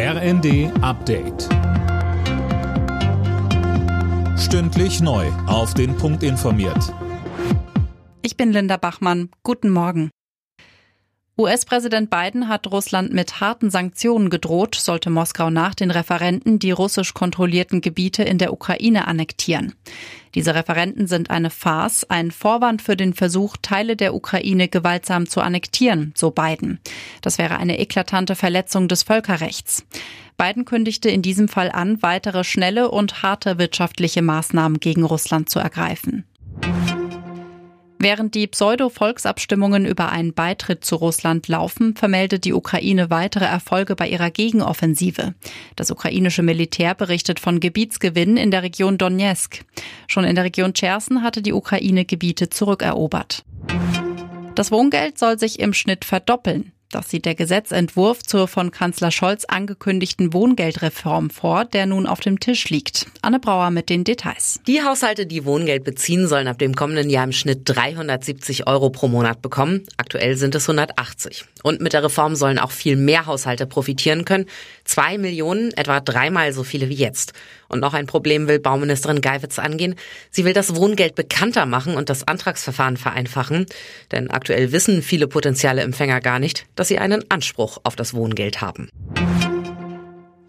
RND Update. Stündlich neu. Auf den Punkt informiert. Ich bin Linda Bachmann. Guten Morgen. US-Präsident Biden hat Russland mit harten Sanktionen gedroht, sollte Moskau nach den Referenten die russisch kontrollierten Gebiete in der Ukraine annektieren. Diese Referenten sind eine Farce, ein Vorwand für den Versuch, Teile der Ukraine gewaltsam zu annektieren, so Biden. Das wäre eine eklatante Verletzung des Völkerrechts. Biden kündigte in diesem Fall an, weitere schnelle und harte wirtschaftliche Maßnahmen gegen Russland zu ergreifen. Während die Pseudo-Volksabstimmungen über einen Beitritt zu Russland laufen, vermeldet die Ukraine weitere Erfolge bei ihrer Gegenoffensive. Das ukrainische Militär berichtet von Gebietsgewinnen in der Region Donetsk. Schon in der Region Cherson hatte die Ukraine Gebiete zurückerobert. Das Wohngeld soll sich im Schnitt verdoppeln. Das sieht der Gesetzentwurf zur von Kanzler Scholz angekündigten Wohngeldreform vor, der nun auf dem Tisch liegt. Anne Brauer mit den Details. Die Haushalte, die Wohngeld beziehen, sollen ab dem kommenden Jahr im Schnitt 370 Euro pro Monat bekommen. Aktuell sind es 180. Und mit der Reform sollen auch viel mehr Haushalte profitieren können. Zwei Millionen, etwa dreimal so viele wie jetzt. Und noch ein Problem will Bauministerin Geiwitz angehen. Sie will das Wohngeld bekannter machen und das Antragsverfahren vereinfachen. Denn aktuell wissen viele potenzielle Empfänger gar nicht, dass sie einen Anspruch auf das Wohngeld haben.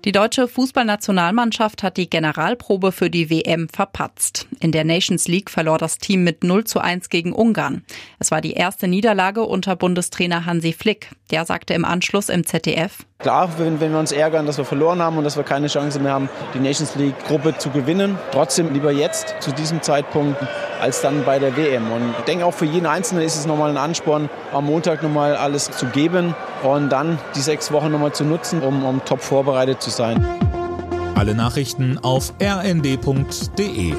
Die deutsche Fußballnationalmannschaft hat die Generalprobe für die WM verpatzt. In der Nations League verlor das Team mit 0 zu 1 gegen Ungarn. Es war die erste Niederlage unter Bundestrainer Hansi Flick. Der sagte im Anschluss im ZDF, Klar, wenn, wenn wir uns ärgern, dass wir verloren haben und dass wir keine Chance mehr haben, die Nations League-Gruppe zu gewinnen. Trotzdem lieber jetzt, zu diesem Zeitpunkt, als dann bei der WM. Und ich denke, auch für jeden Einzelnen ist es nochmal ein Ansporn, am Montag nochmal alles zu geben und dann die sechs Wochen nochmal zu nutzen, um, um top vorbereitet zu sein. Alle Nachrichten auf rnd.de